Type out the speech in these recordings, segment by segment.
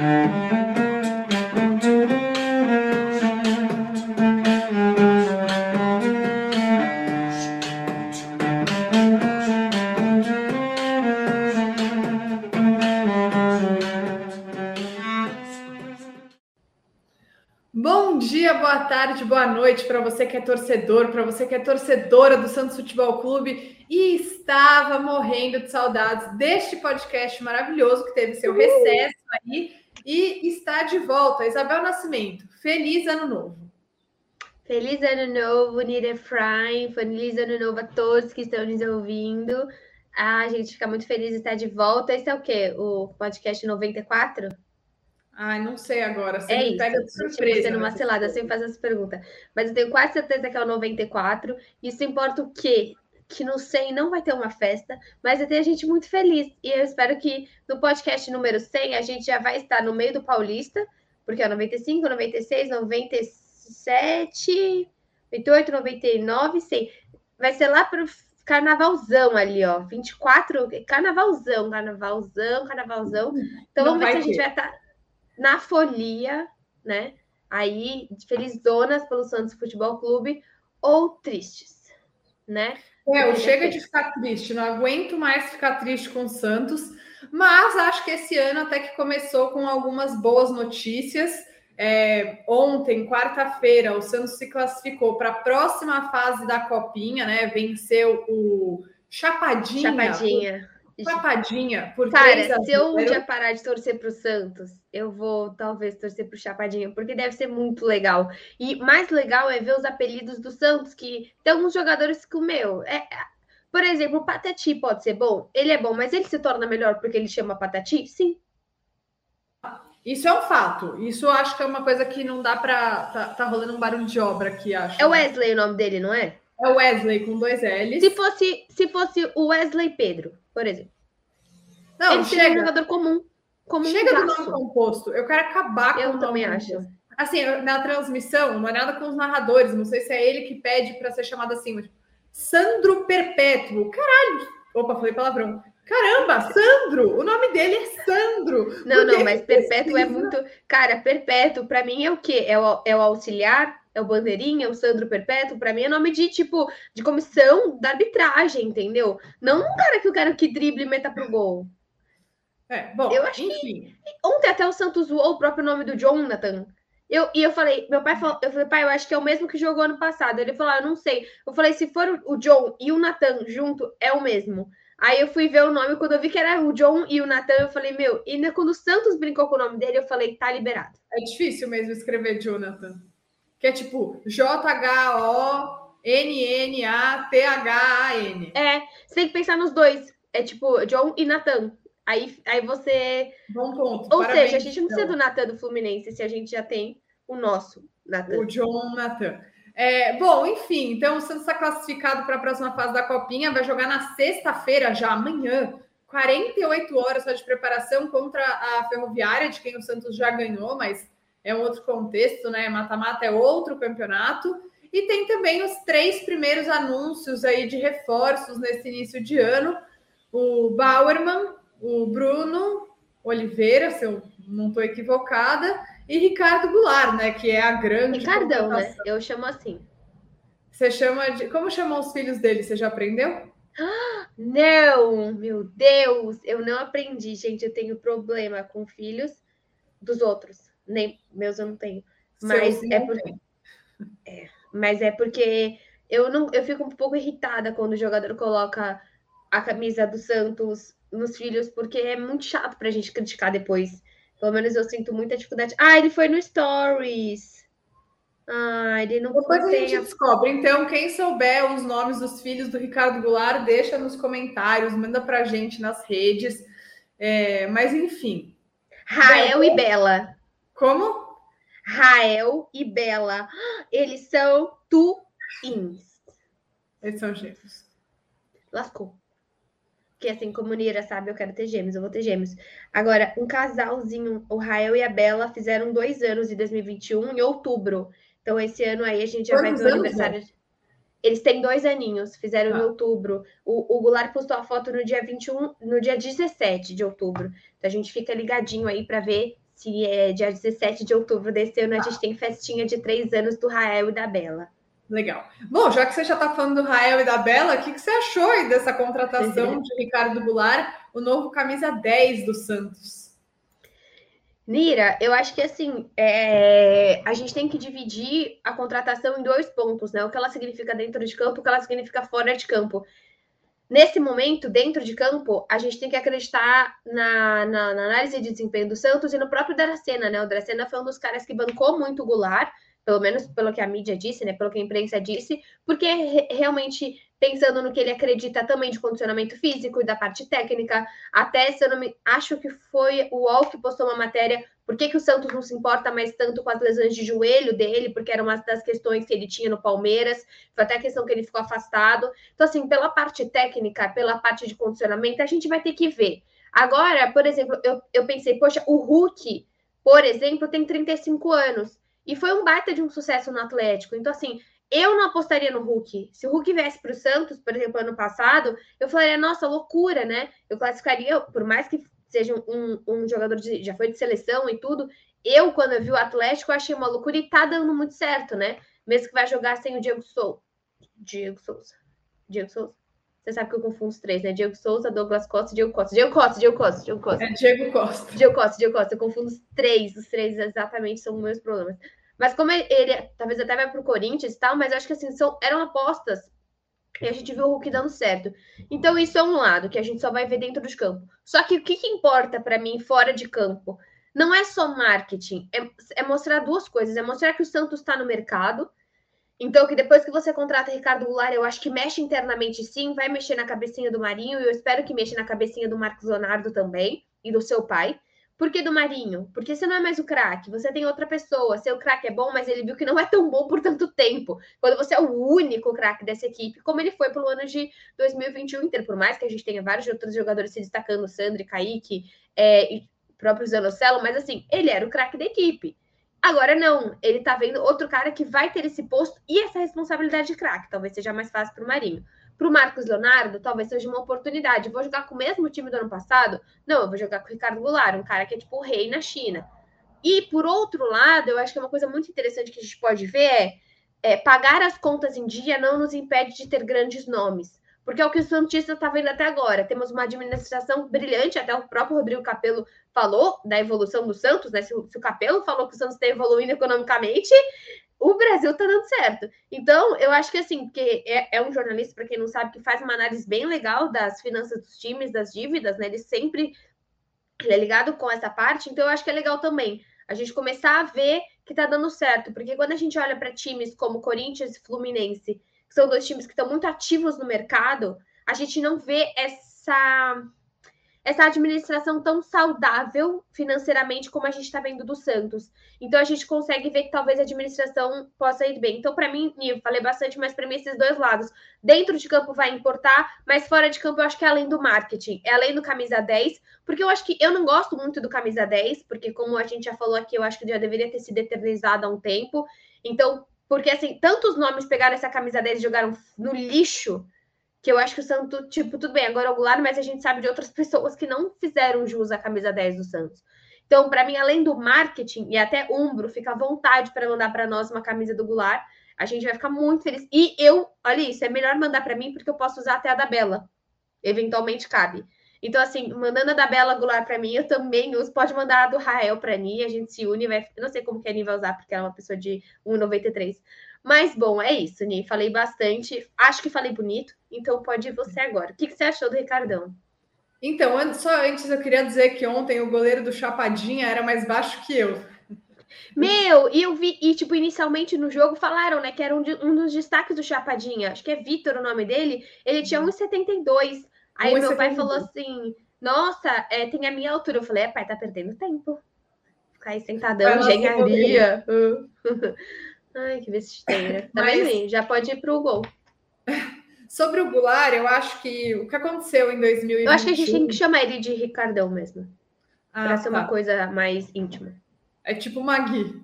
Bom dia, boa tarde, boa noite para você que é torcedor, para você que é torcedora do Santos Futebol Clube. E estava morrendo de saudades deste podcast maravilhoso que teve seu recesso aí e está de volta. Isabel Nascimento, feliz ano novo. Feliz ano novo, Nira Efraim. Feliz ano novo a todos que estão nos ouvindo. Ah, a gente fica muito feliz de estar de volta. Esse é o quê? O podcast 94? Ai, não sei agora. Você é isso. Pega de surpresa. Sendo uma selada, sem fazer essa pergunta. Mas eu tenho quase certeza que é o 94. Isso importa o quê? Que no 100 não vai ter uma festa, mas vai ter a gente muito feliz. E eu espero que no podcast número 100 a gente já vai estar no meio do Paulista, porque é 95, 96, 97, 98, 99, 100. Vai ser lá para o carnavalzão ali, ó. 24, carnavalzão, carnavalzão, carnavalzão. Então não vamos ver se a gente vai estar na folia, né? Aí, felizonas pelo Santos Futebol Clube ou tristes, né? É, chega de ficar triste, não aguento mais ficar triste com o Santos, mas acho que esse ano até que começou com algumas boas notícias. É, ontem, quarta-feira, o Santos se classificou para a próxima fase da Copinha, né? Venceu o Chapadinha. Chapadinha. Chapadinha por Cara, se eu um dia parar de torcer para o Santos, eu vou talvez torcer para o Chapadinha, porque deve ser muito legal. E mais legal é ver os apelidos do Santos, que tem alguns jogadores que o meu. É, por exemplo, o Patati pode ser bom. Ele é bom, mas ele se torna melhor porque ele chama Patati? Sim. Isso é um fato. Isso eu acho que é uma coisa que não dá para. Tá, tá rolando um barulho de obra aqui, acho. É Wesley o nome dele, não é? É Wesley com dois L's. Se fosse, se fosse o Wesley Pedro, por exemplo. Não, ele chega. um jogador comum. comum chega do nome composto. Eu quero acabar com Eu o também acho. Assim, na transmissão, não é nada com os narradores. Não sei se é ele que pede para ser chamado assim. Mas... Sandro Perpétuo. Caralho! Opa, falei palavrão. Caramba, Sandro! O nome dele é Sandro! Não, não, mas Perpétuo é muito. Cara, Perpétuo, para mim, é o quê? É o, é o auxiliar é o Bandeirinha, o Sandro Perpétuo, para mim é nome de tipo de comissão da arbitragem, entendeu? Não um cara que eu quero que drible e meta pro gol. É, bom, eu acho enfim. Que... Ontem até o Santos zoou o próprio nome do Jonathan. Eu, e eu falei, meu pai falou, eu falei, pai, eu acho que é o mesmo que jogou ano passado. Ele falou, ah, eu não sei. Eu falei, se for o John e o Nathan junto, é o mesmo. Aí eu fui ver o nome, quando eu vi que era o John e o Nathan, eu falei, meu, e quando o Santos brincou com o nome dele, eu falei, tá liberado. É difícil mesmo escrever Jonathan que é tipo J-H-O-N-N-A-T-H-A-N. É, você tem que pensar nos dois. É tipo John e Nathan. Aí, aí você. Bom ponto. Ou Parabéns, seja, a gente não precisa então. do Nathan do Fluminense se a gente já tem o nosso Nathan. O John Nathan. É, bom, enfim, então o Santos está classificado para a próxima fase da Copinha, vai jogar na sexta-feira, já amanhã, 48 horas só de preparação contra a Ferroviária, de quem o Santos já ganhou, mas é um outro contexto, né? Mata-mata é outro campeonato. E tem também os três primeiros anúncios aí de reforços nesse início de ano: o Bauerman, o Bruno Oliveira, se eu não estou equivocada, e Ricardo Goulart, né? Que é a grande. Ricardão, né? Eu chamo assim. Você chama de. Como chamam os filhos dele? Você já aprendeu? Não, meu Deus, eu não aprendi, gente. Eu tenho problema com filhos dos outros nem meus eu não tenho. Mas é porque. É, mas é porque eu não eu fico um pouco irritada quando o jogador coloca a camisa do Santos nos filhos, porque é muito chato pra gente criticar depois. Pelo menos eu sinto muita dificuldade. Ah, ele foi no Stories. Ah, ele não Depois a gente descobre. Então, quem souber os nomes dos filhos do Ricardo Goulart, deixa nos comentários, manda pra gente nas redes. É, mas enfim. Rael e Bela. Como? Rael e Bela. Eles são twins. Eles são gêmeos. Lascou. Porque assim, como Nira sabe, eu quero ter gêmeos, eu vou ter gêmeos. Agora, um casalzinho, o Rael e a Bela, fizeram dois anos de 2021 em outubro. Então, esse ano aí a gente já Quantos vai ter o aniversário. Eles têm dois aninhos, fizeram ah. em outubro. O, o Goulart postou a foto no dia 21, no dia 17 de outubro. Então a gente fica ligadinho aí para ver se é dia 17 de outubro desse ano, a gente tem festinha de três anos do Rael e da Bela. Legal. Bom, já que você já está falando do Rael e da Bela, o que, que você achou aí dessa contratação de Ricardo Goulart, o novo camisa 10 do Santos? Nira, eu acho que assim, é... a gente tem que dividir a contratação em dois pontos, né? O que ela significa dentro de campo, o que ela significa fora de campo. Nesse momento, dentro de campo, a gente tem que acreditar na, na, na análise de desempenho do Santos e no próprio Dracena, né? O Dracena foi um dos caras que bancou muito o Goulart, pelo menos pelo que a mídia disse, né? Pelo que a imprensa disse, porque realmente pensando no que ele acredita também de condicionamento físico e da parte técnica. Até, se eu não me. Acho que foi o UOL que postou uma matéria. Por que, que o Santos não se importa mais tanto com as lesões de joelho dele? Porque era uma das questões que ele tinha no Palmeiras. Foi até a questão que ele ficou afastado. Então, assim, pela parte técnica, pela parte de condicionamento, a gente vai ter que ver. Agora, por exemplo, eu, eu pensei, poxa, o Hulk, por exemplo, tem 35 anos. E foi um baita de um sucesso no Atlético. Então, assim, eu não apostaria no Hulk. Se o Hulk viesse para o Santos, por exemplo, ano passado, eu falaria, nossa, loucura, né? Eu classificaria, por mais que seja um, um jogador de. já foi de seleção e tudo. Eu, quando eu vi o Atlético, achei uma loucura e tá dando muito certo, né? Mesmo que vai jogar sem o Diego Souza. Diego Souza. Diego Souza. Você sabe que eu confundo os três, né? Diego Souza, Douglas Costa Diego Costa. Diego Costa, Diego Costa, Diego Costa. É Diego Costa. Diego Costa, Diego Costa. Eu confundo os três. Os três exatamente são os meus problemas. Mas como ele, talvez até vai para o Corinthians e tal, mas acho que assim, são, eram apostas e a gente viu o Hulk dando certo. Então, isso é um lado que a gente só vai ver dentro dos campos. Só que o que, que importa para mim fora de campo? Não é só marketing, é, é mostrar duas coisas. É mostrar que o Santos está no mercado. Então, que depois que você contrata Ricardo Goulart, eu acho que mexe internamente sim, vai mexer na cabecinha do Marinho, e eu espero que mexa na cabecinha do Marcos Leonardo também, e do seu pai. Por que do Marinho? Porque você não é mais o craque, você tem outra pessoa. Seu craque é bom, mas ele viu que não é tão bom por tanto tempo. Quando você é o único craque dessa equipe, como ele foi pelo ano de 2021 inteiro, por mais que a gente tenha vários outros jogadores se destacando, Sandri, Kaique, é, e próprio Zanocelo, mas assim, ele era o craque da equipe. Agora não, ele tá vendo outro cara que vai ter esse posto e essa responsabilidade de craque. Talvez seja mais fácil para o Marinho. Para o Marcos Leonardo, talvez seja uma oportunidade. Vou jogar com o mesmo time do ano passado? Não, eu vou jogar com o Ricardo Goulart, um cara que é tipo o rei na China. E, por outro lado, eu acho que é uma coisa muito interessante que a gente pode ver é, é pagar as contas em dia não nos impede de ter grandes nomes. Porque é o que o Santista está vendo até agora. Temos uma administração brilhante, até o próprio Rodrigo Capello falou da evolução do Santos, né? Se, se o Capello falou que o Santos está evoluindo economicamente, o Brasil tá dando certo. Então, eu acho que assim, porque é, é um jornalista, para quem não sabe, que faz uma análise bem legal das finanças dos times, das dívidas, né? Ele sempre ele é ligado com essa parte, então eu acho que é legal também a gente começar a ver que tá dando certo, porque quando a gente olha para times como Corinthians e Fluminense, que são dois times que estão muito ativos no mercado, a gente não vê essa essa administração tão saudável financeiramente como a gente está vendo do Santos. Então a gente consegue ver que talvez a administração possa ir bem. Então, para mim, eu falei bastante, mas para mim, esses dois lados. Dentro de campo vai importar, mas fora de campo eu acho que é além do marketing, é além do camisa 10, porque eu acho que eu não gosto muito do camisa 10, porque como a gente já falou aqui, eu acho que já deveria ter sido eternizado há um tempo. Então, porque assim, tantos nomes pegaram essa camisa 10 e jogaram no lixo que eu acho que o Santos, tipo, tudo bem, agora é o Goulart, mas a gente sabe de outras pessoas que não fizeram jus à camisa 10 do Santos. Então, para mim, além do marketing e até Umbro, fica à vontade para mandar para nós uma camisa do Goulart. A gente vai ficar muito feliz. E eu, olha isso, é melhor mandar para mim porque eu posso usar até a da Bela. Eventualmente cabe. Então, assim, mandando a da Bela Goulart para mim, eu também uso. Pode mandar a do Rael para mim, a gente se une. Vai... Eu não sei como que a Ani vai usar, porque ela é uma pessoa de 1,93. Mas, bom, é isso, Ni. Falei bastante. Acho que falei bonito, então pode ir você agora. O que, que você achou do Ricardão? Então, só antes eu queria dizer que ontem o goleiro do Chapadinha era mais baixo que eu. Meu, e eu vi, e tipo, inicialmente no jogo falaram, né, que era um, de, um dos destaques do Chapadinha, acho que é Vitor o nome dele, ele tinha 1,72. Aí 1, meu pai falou assim: Nossa, é, tem a minha altura. Eu falei: É, pai, tá perdendo tempo. Ficar aí sentadão, engenharia. Ai, que besteira. Tá Mas... Já pode ir para o gol. Sobre o Goulart, eu acho que o que aconteceu em 2021... Eu acho que a gente tem que chamar ele de Ricardão mesmo. Ah, para ser tá. uma coisa mais íntima. É tipo uma Gui.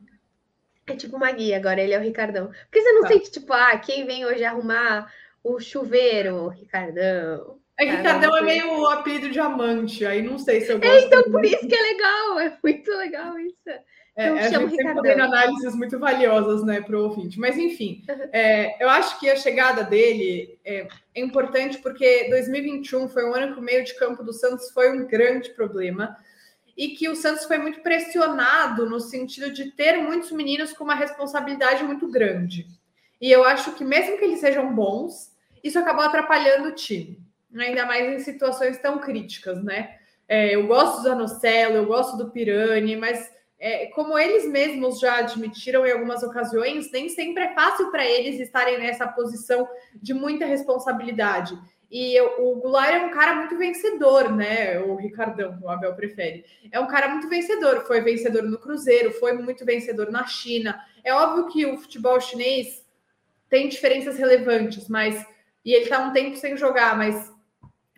É tipo uma Gui, agora ele é o Ricardão. Porque você não tá. sente, tipo, ah, quem vem hoje arrumar o chuveiro, Ricardão. É que Ricardão é meio o apelido diamante, aí não sei se eu gosto. É, então, por isso que é legal, é muito legal isso. É, a gente sempre tem análises muito valiosas né, para o ouvinte. Mas, enfim, é, eu acho que a chegada dele é, é, importante porque 2021 foi um ano que o meio de campo do Santos foi um grande problema e que o Santos foi muito pressionado no sentido de ter muitos meninos com uma responsabilidade muito grande. E eu acho que, mesmo que eles sejam bons, isso acabou atrapalhando o time, ainda mais em situações tão críticas, né? É, eu gosto do Zanocelo, eu gosto do Pirani, mas é, como eles mesmos já admitiram em algumas ocasiões, nem sempre é fácil para eles estarem nessa posição de muita responsabilidade. E o Goulart é um cara muito vencedor, né? O Ricardão, o Abel prefere. É um cara muito vencedor. Foi vencedor no Cruzeiro, foi muito vencedor na China. É óbvio que o futebol chinês tem diferenças relevantes, mas. E ele está um tempo sem jogar, mas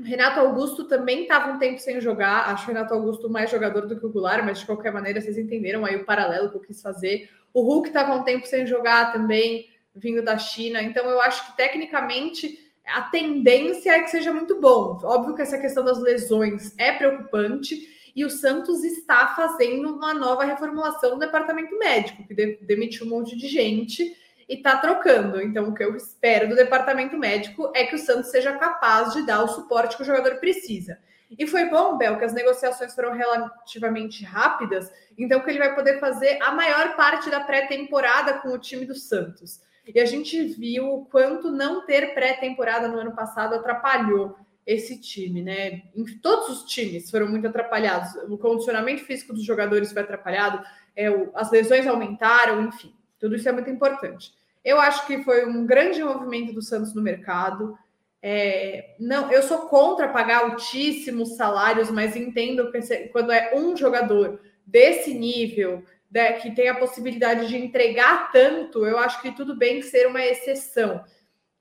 Renato Augusto também estava um tempo sem jogar. Acho o Renato Augusto mais jogador do que o Goulart, mas de qualquer maneira vocês entenderam aí o paralelo que eu quis fazer. O Hulk estava um tempo sem jogar também, vindo da China. Então eu acho que tecnicamente a tendência é que seja muito bom. Óbvio que essa questão das lesões é preocupante e o Santos está fazendo uma nova reformulação do departamento médico, que demitiu um monte de gente e está trocando. Então, o que eu espero do departamento médico é que o Santos seja capaz de dar o suporte que o jogador precisa. E foi bom, Bel, que as negociações foram relativamente rápidas, então que ele vai poder fazer a maior parte da pré-temporada com o time do Santos. E a gente viu o quanto não ter pré-temporada no ano passado atrapalhou esse time, né? Todos os times foram muito atrapalhados. O condicionamento físico dos jogadores foi atrapalhado, é, o, as lesões aumentaram, enfim, tudo isso é muito importante. Eu acho que foi um grande movimento do Santos no mercado. É, não, eu sou contra pagar altíssimos salários, mas entendo que quando é um jogador desse nível, né, que tem a possibilidade de entregar tanto, eu acho que tudo bem ser uma exceção.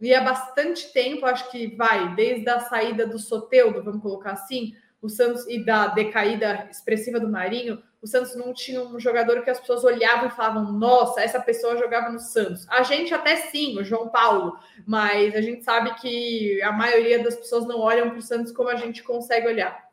E há bastante tempo, acho que vai, desde a saída do Soteudo, vamos colocar assim, o Santos e da decaída expressiva do Marinho, o Santos não tinha um jogador que as pessoas olhavam e falavam: nossa, essa pessoa jogava no Santos. A gente até sim, o João Paulo, mas a gente sabe que a maioria das pessoas não olham para o Santos como a gente consegue olhar.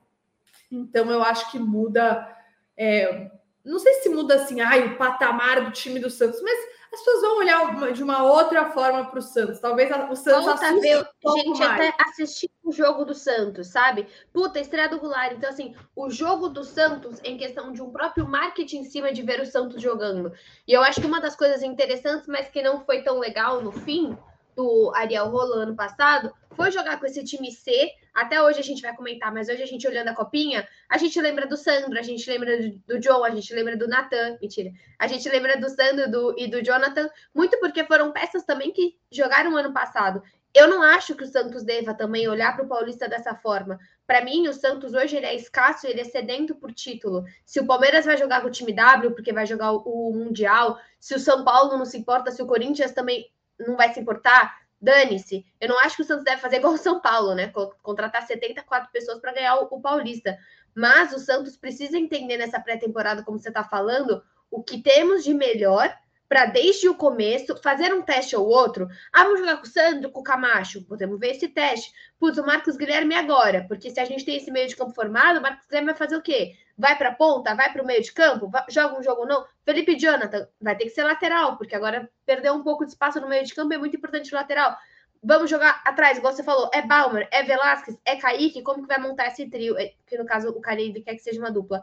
Então eu acho que muda. É, não sei se muda assim, ai, o patamar do time do Santos, mas as pessoas vão olhar de uma outra forma para o Santos. Talvez o Santos Volta ver, um gente, mais. até assistir o jogo do Santos, sabe? Puta, estreia do Goulart. Então, assim, o jogo do Santos em questão de um próprio marketing em cima de ver o Santos jogando. E eu acho que uma das coisas interessantes, mas que não foi tão legal no fim, do Ariel Rolo ano passado, foi jogar com esse time C. Até hoje a gente vai comentar, mas hoje a gente olhando a copinha, a gente lembra do Sandro, a gente lembra do, John, a gente lembra do Nathan, mentira. A gente lembra do Sandro do, e do Jonathan, muito porque foram peças também que jogaram ano passado. Eu não acho que o Santos deva também olhar para o Paulista dessa forma. Para mim, o Santos hoje ele é escasso, ele é sedento por título. Se o Palmeiras vai jogar com o time W, porque vai jogar o, Mundial, se o São Paulo não se importa, se o Corinthians também não vai se importar, dane-se. Eu não acho que o Santos deve fazer igual o São Paulo, né? Contratar 74 pessoas para ganhar o, Paulista. Mas o Santos precisa entender nessa pré-temporada, como você está falando, o que temos de melhor para desde o começo fazer um teste ou outro. Ah, vamos jogar com o Sandro, com o Camacho, podemos ver esse teste. Putz, o Marcos Guilherme agora, porque se a gente tem esse meio de campo formado, o Marcos Guilherme vai fazer o quê? Vai para a ponta, vai para o meio de campo, vai, joga um jogo não. Felipe Jonathan vai ter que ser lateral, porque agora perdeu um pouco de espaço no meio de campo, é muito importante o lateral. Vamos jogar atrás, igual você falou, é Balmer, é Velasquez, é Kaique, como que vai montar esse trio? É, que no caso o Caribe quer que seja uma dupla.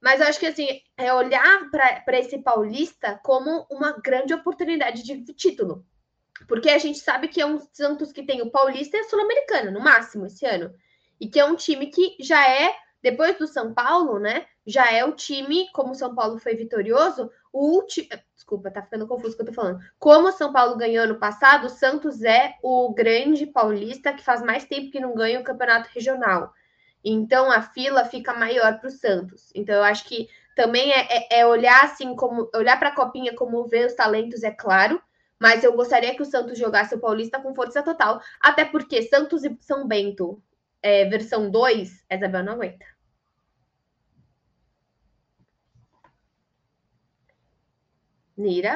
Mas eu acho que assim, é olhar para esse paulista como uma grande oportunidade de título. Porque a gente sabe que é um Santos que tem o Paulista e a Sul-Americana, no máximo, esse ano. E que é um time que já é, depois do São Paulo, né? Já é o time, como o São Paulo foi vitorioso, o último. Desculpa, tá ficando confuso o que eu tô falando. Como o São Paulo ganhou ano passado, o Santos é o grande paulista que faz mais tempo que não ganha o campeonato regional. Então a fila fica maior para o Santos. Então eu acho que também é, é, é olhar assim como olhar para a copinha como ver os talentos, é claro. Mas eu gostaria que o Santos jogasse o Paulista com força total. Até porque Santos e São Bento, é, versão 2, a Isabel não aguenta. Nira.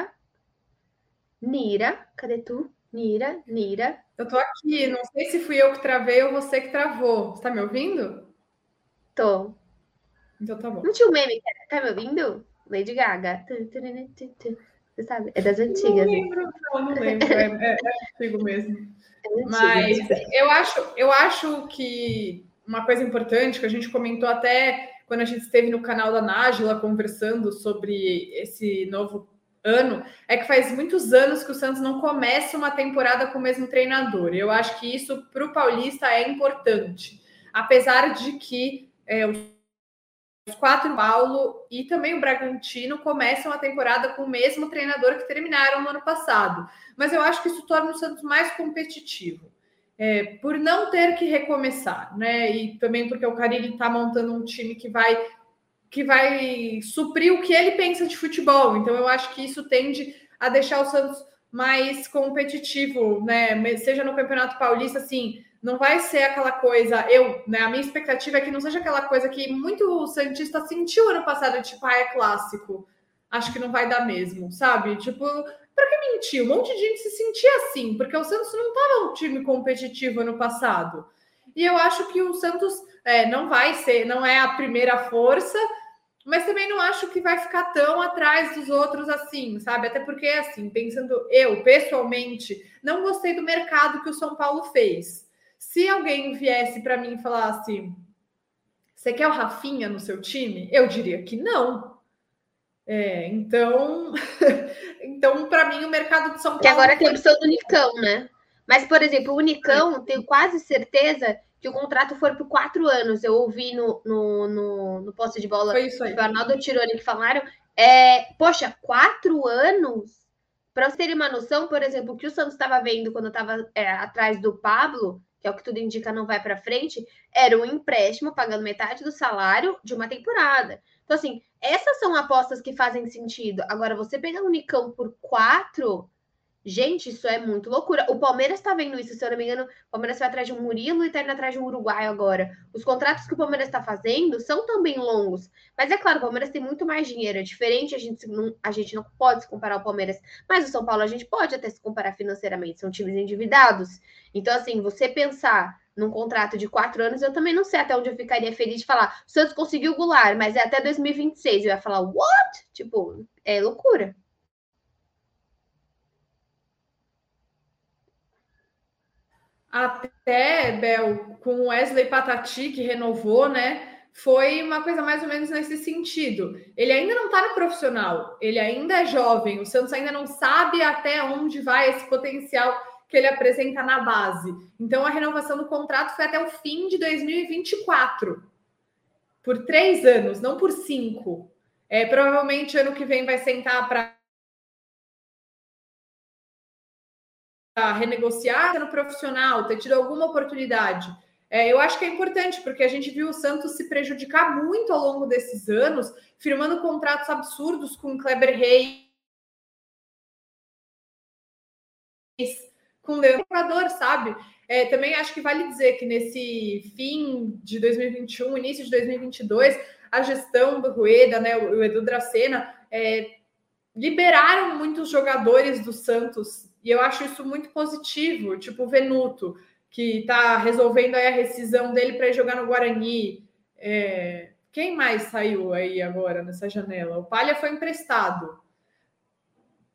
Nira, cadê tu? Nira, Nira. Eu tô aqui, não sei se fui eu que travei ou você que travou. Você tá me ouvindo? Tô. Então tá bom. Não tinha um meme era, tá me ouvindo? Lady Gaga. Você sabe? É das antigas. Não lembro, não, não lembro. É, é, é antigo mesmo. É antigo, Mas eu acho, eu acho que uma coisa importante que a gente comentou até quando a gente esteve no canal da Nájila conversando sobre esse novo ano, é que faz muitos anos que o Santos não começa uma temporada com o mesmo treinador. Eu acho que isso para o Paulista é importante, apesar de que é, os quatro Paulo e também o Bragantino começam a temporada com o mesmo treinador que terminaram no ano passado. Mas eu acho que isso torna o Santos mais competitivo. É, por não ter que recomeçar, né? E também porque o Carilli está montando um time que vai que vai suprir o que ele pensa de futebol. Então eu acho que isso tende a deixar o Santos mais competitivo, né? Seja no Campeonato Paulista, assim, não vai ser aquela coisa. Eu, né? A minha expectativa é que não seja aquela coisa que muito Santista sentiu ano passado, tipo, ah, é clássico. Acho que não vai dar mesmo, sabe? Tipo, para que mentir? Um monte de gente se sentia assim, porque o Santos não estava um time competitivo ano passado. E eu acho que o Santos é, não vai ser, não é a primeira força, mas também não acho que vai ficar tão atrás dos outros assim, sabe? Até porque, assim, pensando eu, pessoalmente, não gostei do mercado que o São Paulo fez. Se alguém viesse para mim e falasse: Você quer o Rafinha no seu time? Eu diria que não. É, então, então para mim, o mercado de São Paulo. Que agora tem a opção do Unicão, né? Mas, por exemplo, o Unicão, tenho quase certeza que o contrato for por quatro anos. Eu ouvi no, no, no, no posto de bola do Arnaldo Tironi que falaram. É, poxa, quatro anos? Para vocês terem uma noção, por exemplo, o que o Santos estava vendo quando estava é, atrás do Pablo, que é o que tudo indica não vai para frente, era um empréstimo pagando metade do salário de uma temporada. Então, assim, essas são apostas que fazem sentido. Agora, você pegar um Nicão por quatro, Gente, isso é muito loucura. O Palmeiras está vendo isso, se eu não me engano. O Palmeiras vai atrás de um Murilo e está indo atrás de um Uruguai agora. Os contratos que o Palmeiras está fazendo são também longos. Mas é claro, o Palmeiras tem muito mais dinheiro. É diferente, a gente não, a gente não pode se comparar ao Palmeiras. Mas o São Paulo a gente pode até se comparar financeiramente. São times endividados. Então, assim, você pensar num contrato de quatro anos, eu também não sei até onde eu ficaria feliz de falar. O Santos conseguiu o Goulart, mas é até 2026. Eu ia falar, what? Tipo, é loucura. Até, Bel, com Wesley Patati, que renovou, né? Foi uma coisa mais ou menos nesse sentido. Ele ainda não está no profissional, ele ainda é jovem, o Santos ainda não sabe até onde vai esse potencial que ele apresenta na base. Então, a renovação do contrato foi até o fim de 2024. Por três anos, não por cinco. É, provavelmente ano que vem vai sentar para renegociar no profissional, ter tido alguma oportunidade. É, eu acho que é importante, porque a gente viu o Santos se prejudicar muito ao longo desses anos, firmando contratos absurdos com o Kleber Reis, com o Leandro, sabe? É, também acho que vale dizer que nesse fim de 2021, início de 2022, a gestão do Rueda, né, o Edu Dracena, é, liberaram muitos jogadores do Santos e eu acho isso muito positivo, tipo o Venuto, que está resolvendo aí a rescisão dele para ir jogar no Guarani. É... Quem mais saiu aí agora nessa janela? O Palha foi emprestado.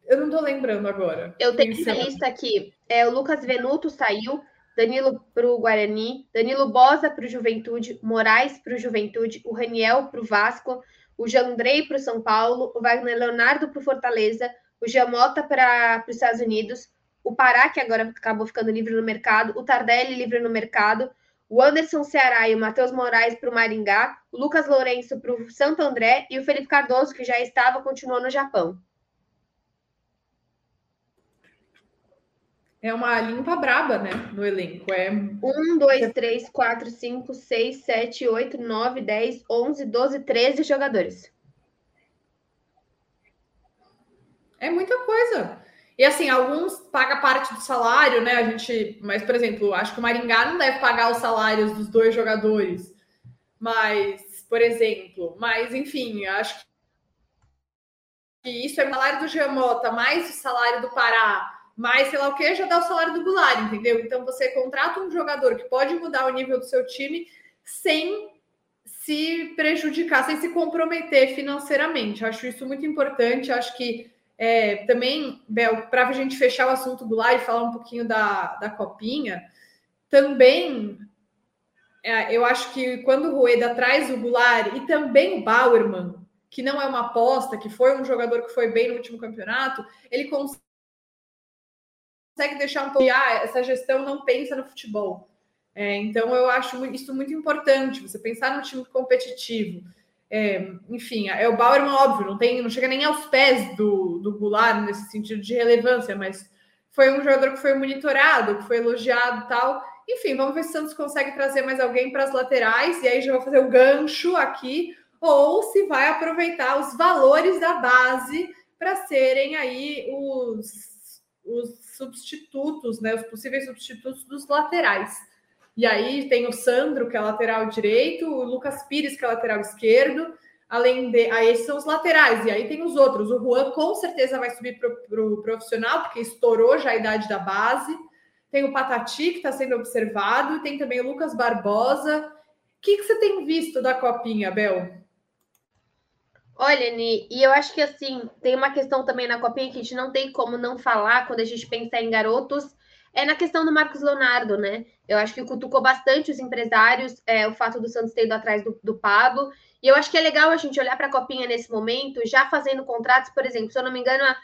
Eu não estou lembrando agora. Eu tenho essa lista aqui. É, o Lucas Venuto saiu, Danilo para o Guarani, Danilo Bosa para o Juventude, Moraes para o Juventude, o Raniel para o Vasco, o Jandrei para o São Paulo, o Wagner Leonardo para o Fortaleza, o Giamota para os Estados Unidos, o Pará, que agora acabou ficando livre no mercado, o Tardelli livre no mercado, o Anderson Ceará e o Matheus Moraes para o Maringá, o Lucas Lourenço para o Santo André e o Felipe Cardoso, que já estava, continuou no Japão. É uma limpa braba, né? No elenco. É... Um, dois, três, quatro, cinco, seis, sete, oito, nove, dez, onze, doze, treze jogadores. É muita coisa. E assim, alguns pagam parte do salário, né? A gente, mas por exemplo, acho que o Maringá não deve pagar os salários dos dois jogadores. Mas, por exemplo, mas enfim, acho que isso é o salário do Giamota, mais o salário do Pará, mas sei lá o que, já dá o salário do Goulart, entendeu? Então você contrata um jogador que pode mudar o nível do seu time sem se prejudicar, sem se comprometer financeiramente. Acho isso muito importante. Acho que é, também, Bel, para a gente fechar o assunto do e falar um pouquinho da, da copinha, também é, eu acho que quando o Rueda traz o Goulart e também o Bauerman, que não é uma aposta, que foi um jogador que foi bem no último campeonato, ele consegue deixar um pouco. Ah, essa gestão não pensa no futebol. É, então, eu acho isso muito importante, você pensar no time competitivo. É, enfim, é o Bauerman, óbvio, não, tem, não chega nem aos pés do, do Goulart nesse sentido de relevância, mas foi um jogador que foi monitorado, que foi elogiado tal. Enfim, vamos ver se o Santos consegue trazer mais alguém para as laterais, e aí já vou fazer o gancho aqui, ou se vai aproveitar os valores da base para serem aí os, os substitutos, né? Os possíveis substitutos dos laterais. E aí tem o Sandro, que é lateral direito, o Lucas Pires, que é lateral esquerdo, além de. Aí esses são os laterais, e aí tem os outros. O Juan com certeza vai subir para o pro profissional, porque estourou já a idade da base. Tem o Patati, que está sendo observado, e tem também o Lucas Barbosa. O que, que você tem visto da Copinha, Bel? Olha, Ni, e eu acho que assim, tem uma questão também na Copinha que a gente não tem como não falar quando a gente pensa em garotos, é na questão do Marcos Leonardo, né? Eu acho que cutucou bastante os empresários, é, o fato do Santos ter ido atrás do, do Pablo. E eu acho que é legal a gente olhar para a Copinha nesse momento, já fazendo contratos, por exemplo, se eu não me engano, a,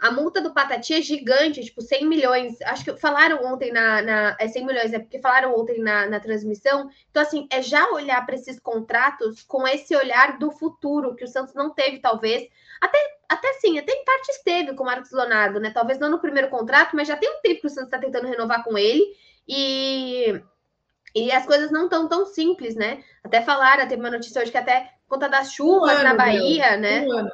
a multa do Patati é gigante, tipo 100 milhões. Acho que falaram ontem na. na é 100 milhões, é porque falaram ontem na, na transmissão. Então, assim, é já olhar para esses contratos com esse olhar do futuro, que o Santos não teve, talvez. Até, até sim, até em parte esteve com o Marcos Leonardo, né? Talvez não no primeiro contrato, mas já tem um tempo que o Santos está tentando renovar com ele. E. E as coisas não estão tão simples, né? Até falaram, teve uma notícia hoje que até conta das chuvas um ano, na Bahia, meu. né? Um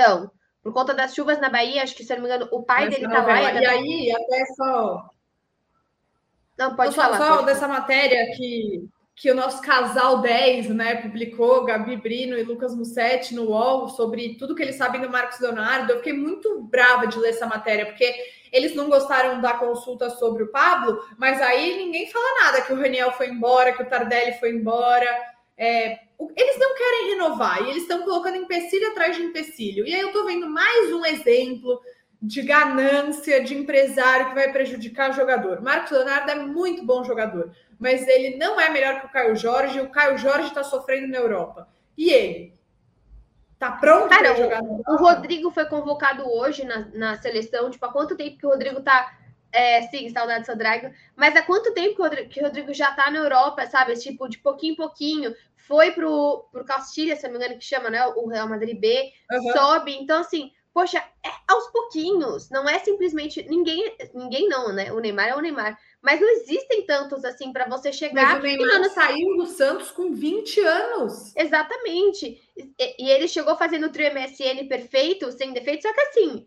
então, por conta das chuvas na Bahia, acho que, se eu não me engano, o pai Mas dele tá lá. E, e aí, até só. Não, pode falar. Só pode dessa falar. matéria que, que o nosso casal 10 né, publicou, Gabi Brino e Lucas Mussetti, no UOL, sobre tudo que eles sabem do Marcos Leonardo. Eu fiquei muito brava de ler essa matéria, porque eles não gostaram da consulta sobre o Pablo, mas aí ninguém fala nada que o Raniel foi embora, que o Tardelli foi embora. É, eles não querem renovar e eles estão colocando empecilho atrás de empecilho. E aí eu estou vendo mais um exemplo de ganância de empresário que vai prejudicar o jogador. Marcos Leonardo é muito bom jogador, mas ele não é melhor que o Caio Jorge. O Caio Jorge está sofrendo na Europa. E ele? Tá pronto para jogar? O Rodrigo foi convocado hoje na, na seleção. Tipo, há quanto tempo que o Rodrigo tá é, sim, saudade do Rodrigo. Mas há quanto tempo que o Rodrigo, que o Rodrigo já tá na Europa, sabe? Tipo, de pouquinho em pouquinho. Foi pro, pro Castilha, se não me engano, que chama, né? O Real Madrid B. Uhum. Sobe. Então, assim, poxa, é aos pouquinhos. Não é simplesmente. Ninguém, ninguém não, né? O Neymar é o Neymar. Mas não existem tantos assim para você chegar. Mas o Neymar saiu do Santos com 20 anos. Exatamente. E, e ele chegou fazendo o trio MSN perfeito, sem defeito, só que assim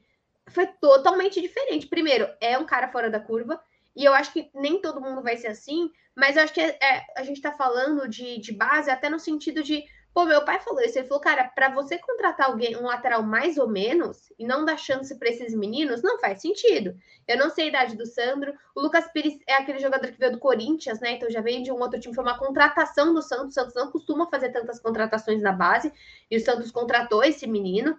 foi totalmente diferente. Primeiro, é um cara fora da curva, e eu acho que nem todo mundo vai ser assim, mas eu acho que é, é, a gente tá falando de, de base até no sentido de. Pô, meu pai falou isso. Ele falou, cara, para você contratar alguém, um lateral mais ou menos, e não dar chance para esses meninos, não faz sentido. Eu não sei a idade do Sandro. O Lucas Pires é aquele jogador que veio do Corinthians, né? Então já veio de um outro time. Foi uma contratação do Santos. O Santos não costuma fazer tantas contratações na base. E o Santos contratou esse menino.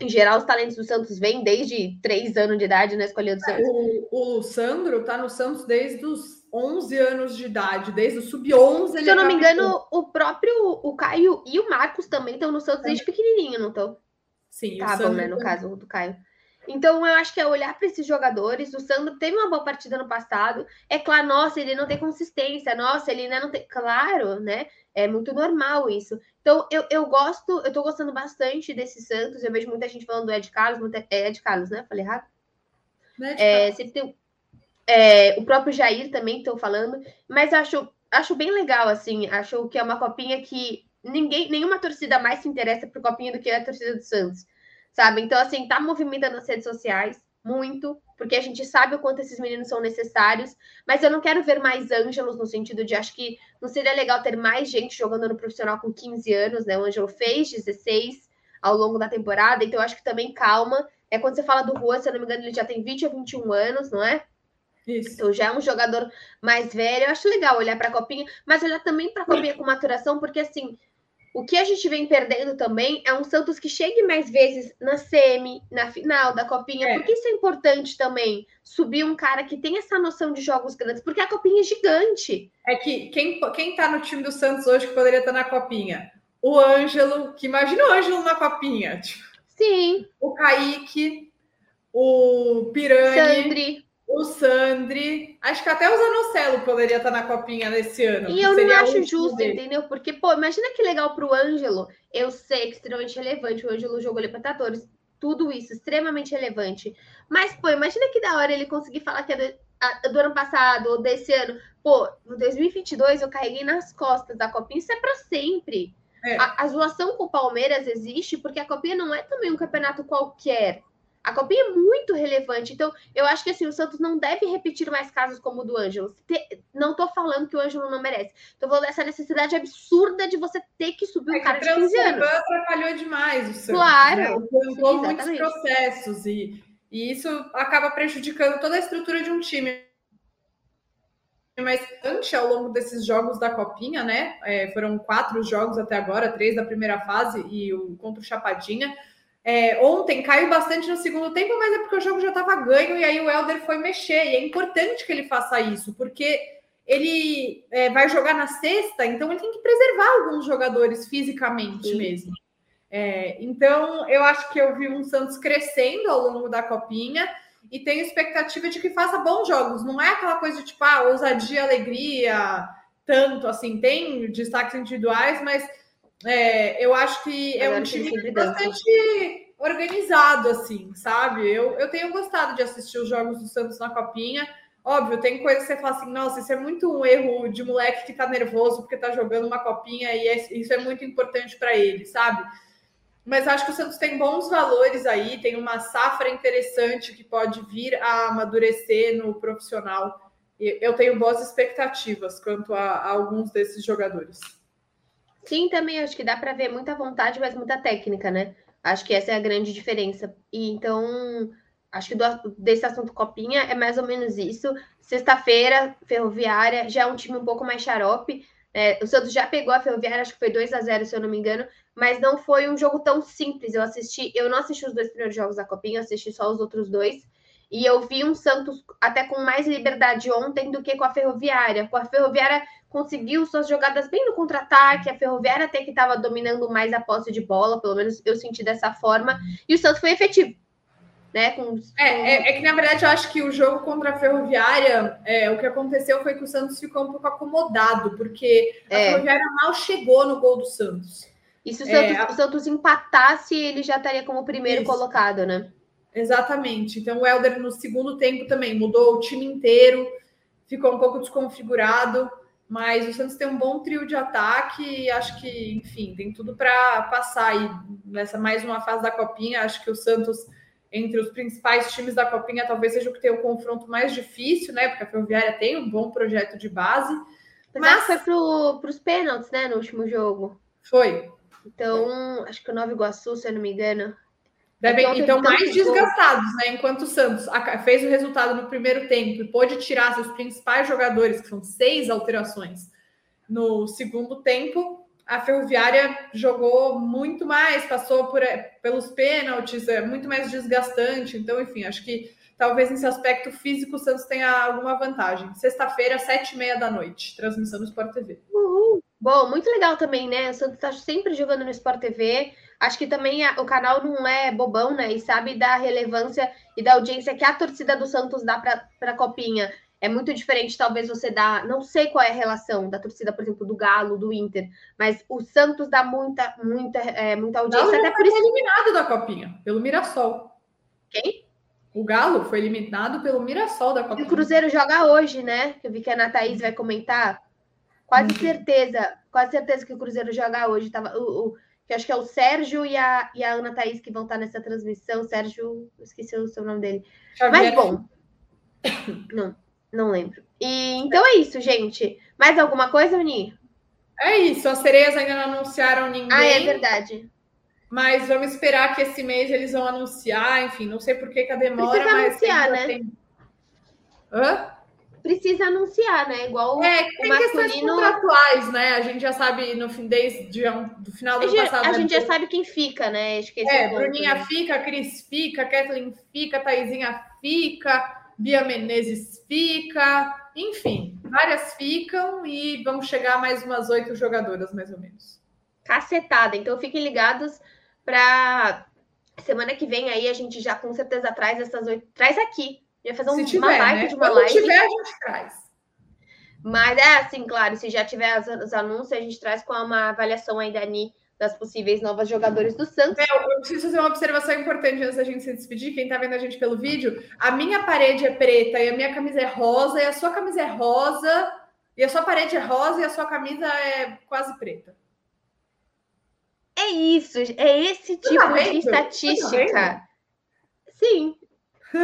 Em geral, os talentos do Santos vêm desde três anos de idade na escolha do Santos. O, o Sandro tá no Santos desde os 11 anos de idade, desde o sub-11. Se eu não me engano, o próprio o Caio e o Marcos também estão no Santos desde pequenininho, não estão? Sim, Estavam, né? No caso do Caio. Então, eu acho que é olhar para esses jogadores. O Sandro teve uma boa partida no passado. É claro, nossa, ele não tem consistência. Nossa, ele ainda não tem. Claro, né? É muito normal isso. Então, eu, eu gosto, eu tô gostando bastante desse Santos. Eu vejo muita gente falando do Ed Carlos, muita, é Ed Carlos, né? Falei errado? É, sempre tem, é, o próprio Jair também estou falando, mas acho, acho bem legal, assim. Acho que é uma copinha que ninguém, nenhuma torcida mais se interessa por copinha do que a torcida do Santos sabe? Então, assim, tá movimentando as redes sociais muito, porque a gente sabe o quanto esses meninos são necessários, mas eu não quero ver mais Ângelos no sentido de acho que não seria legal ter mais gente jogando no profissional com 15 anos, né? O Ângelo fez 16, ao longo da temporada, então acho que também calma. É quando você fala do Rua, se eu não me engano, ele já tem 20 ou 21 anos, não é? Isso. Então já é um jogador mais velho. Eu acho legal olhar para a copinha, mas olhar também para a copinha com maturação, porque assim, o que a gente vem perdendo também é um Santos que chegue mais vezes na semi, na final da copinha, é. porque isso é importante também. Subir um cara que tem essa noção de jogos grandes, porque a copinha é gigante. É que quem, quem tá no time do Santos hoje que poderia estar na copinha? O Ângelo, que imagina o Ângelo na copinha. Sim. O Kaique, o Pirani. Sandri o Sandri, acho que até o Zanocelo poderia estar na copinha nesse ano. E eu não acho justo, dele. entendeu? Porque, pô, imagina que legal para o Ângelo. Eu sei que é extremamente relevante. O Ângelo jogou Libertadores, tudo isso, extremamente relevante. Mas, pô, imagina que da hora ele conseguir falar que é do, do ano passado ou desse ano. Pô, no 2022 eu carreguei nas costas da copinha, isso é para sempre. É. A, a zoação com o Palmeiras existe porque a copinha não é também um campeonato qualquer. A copinha é muito relevante. Então, eu acho que assim, o Santos não deve repetir mais casos como o do Ângelo. Não estou falando que o Ângelo não merece. Estou falando dessa necessidade absurda de você ter que subir um é cara de 15 anos. atrapalhou demais o Santos. Claro. Né? Implantou muitos processos e, e isso acaba prejudicando toda a estrutura de um time. Mas antes, ao longo desses jogos da Copinha, né? É, foram quatro jogos até agora, três da primeira fase e o contra o Chapadinha é, ontem caiu bastante no segundo tempo, mas é porque o jogo já estava ganho e aí o Helder foi mexer. E é importante que ele faça isso, porque ele é, vai jogar na sexta, então ele tem que preservar alguns jogadores fisicamente Sim. mesmo. É, então, eu acho que eu vi um Santos crescendo ao longo da copinha e tenho expectativa de que faça bons jogos. Não é aquela coisa de tipo, ah, ousadia, alegria, tanto assim, tem destaques individuais, mas é, eu acho que é um time bastante organizado, assim, sabe? Eu, eu tenho gostado de assistir os jogos do Santos na Copinha. Óbvio, tem coisa que você fala assim, nossa, isso é muito um erro de moleque que tá nervoso porque tá jogando uma copinha e é, isso é muito importante para ele, sabe? Mas acho que o Santos tem bons valores aí, tem uma safra interessante que pode vir a amadurecer no profissional. Eu tenho boas expectativas quanto a, a alguns desses jogadores. Sim, também acho que dá para ver muita vontade, mas muita técnica, né? Acho que essa é a grande diferença. E então, acho que do, desse assunto Copinha é mais ou menos isso. Sexta-feira, Ferroviária, já é um time um pouco mais xarope. É, o Santos já pegou a Ferroviária, acho que foi 2 a 0 se eu não me engano, mas não foi um jogo tão simples. Eu assisti, eu não assisti os dois primeiros jogos da Copinha, assisti só os outros dois. E eu vi um Santos até com mais liberdade ontem do que com a Ferroviária. Com a Ferroviária conseguiu suas jogadas bem no contra-ataque, a Ferroviária até que estava dominando mais a posse de bola, pelo menos eu senti dessa forma, e o Santos foi efetivo. Né, com, é, é, é, que, na verdade, eu acho que o jogo contra a Ferroviária, é, o que aconteceu foi que o Santos ficou um pouco acomodado, porque a é. Ferroviária mal chegou no gol do Santos. E se o Santos, é, o Santos empatasse, ele já estaria como primeiro Isso. colocado, né? Exatamente. Então, o Helder, no segundo tempo, também mudou o time inteiro, ficou um pouco desconfigurado. Mas o Santos tem um bom trio de ataque e acho que, enfim, tem tudo para passar aí nessa mais uma fase da Copinha. Acho que o Santos, entre os principais times da Copinha, talvez seja o que tem o confronto mais difícil, né? Porque a Ferroviária tem um bom projeto de base. Mas, mas foi para os pênaltis, né, no último jogo. Foi. Então, acho que o Nova Iguaçu, se eu não me engano, Devem, então, mais desgastados, né? Enquanto o Santos fez o resultado no primeiro tempo e pôde tirar seus principais jogadores, que são seis alterações, no segundo tempo, a Ferroviária jogou muito mais, passou por, pelos pênaltis, é muito mais desgastante. Então, enfim, acho que talvez nesse aspecto físico o Santos tenha alguma vantagem. Sexta-feira, sete e meia da noite, transmissão no Sport TV. Uhul. Bom, muito legal também, né? O Santos está sempre jogando no Sport TV. Acho que também a, o canal não é bobão, né? E sabe da relevância e da audiência que a torcida do Santos dá para a Copinha. É muito diferente, talvez você dá. Não sei qual é a relação da torcida, por exemplo, do Galo, do Inter, mas o Santos dá muita, muita, é, muita audiência. Galo até por isso. eliminado da Copinha, pelo Mirassol. Quem? O Galo foi eliminado pelo Mirassol da Copinha. E o Cruzeiro joga hoje, né? Eu vi que a Ana Thaís vai comentar. Quase certeza, quase certeza que o Cruzeiro joga hoje. Tava, o, o que acho que é o Sérgio e a, e a Ana Thaís que vão estar nessa transmissão. Sérgio, esqueci o seu nome dele. Mas bom. Não, não lembro. E, então é isso, gente. Mais alguma coisa, Uni? É isso. As sereias ainda não anunciaram ninguém. Ah, é verdade. Mas vamos esperar que esse mês eles vão anunciar, enfim, não sei por que, que a demora, Precisa mas. Anunciar, né? Tem... Hã? Precisa anunciar, né? Igual é, o masculino... contratuais, né? A gente já sabe no fim desde do final do ano passado. A gente já sabe quem fica, né? Que é, é Bruninha né? fica, Cris fica, Kathleen fica, Taizinha fica, Bia Menezes fica, enfim, várias ficam e vamos chegar a mais umas oito jogadoras, mais ou menos. Cacetada. Então fiquem ligados para semana que vem aí a gente já com certeza traz essas oito. Traz aqui. Ia fazer um, tiver, uma live né? de uma Quando live. tiver, a gente traz. Mas é assim, claro, se já tiver os anúncios, a gente traz com uma avaliação aí da Ni das possíveis novas jogadores do Santos. Eu preciso fazer uma observação importante antes da gente se despedir. Quem tá vendo a gente pelo vídeo, a minha parede é preta e a minha camisa é rosa, e a sua camisa é rosa, e a sua parede é rosa e a sua camisa é quase preta. É isso, é esse tipo de estatística. Sim.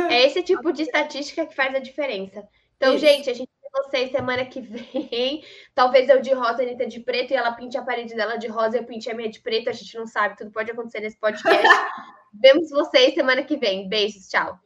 É esse tipo de estatística que faz a diferença. Então, isso. gente, a gente vê vocês semana que vem. Talvez eu de rosa, a Anitta de preto, e ela pinte a parede dela de rosa e eu pinte a minha de preto. A gente não sabe, tudo pode acontecer nesse podcast. Vemos vocês semana que vem. Beijos, tchau.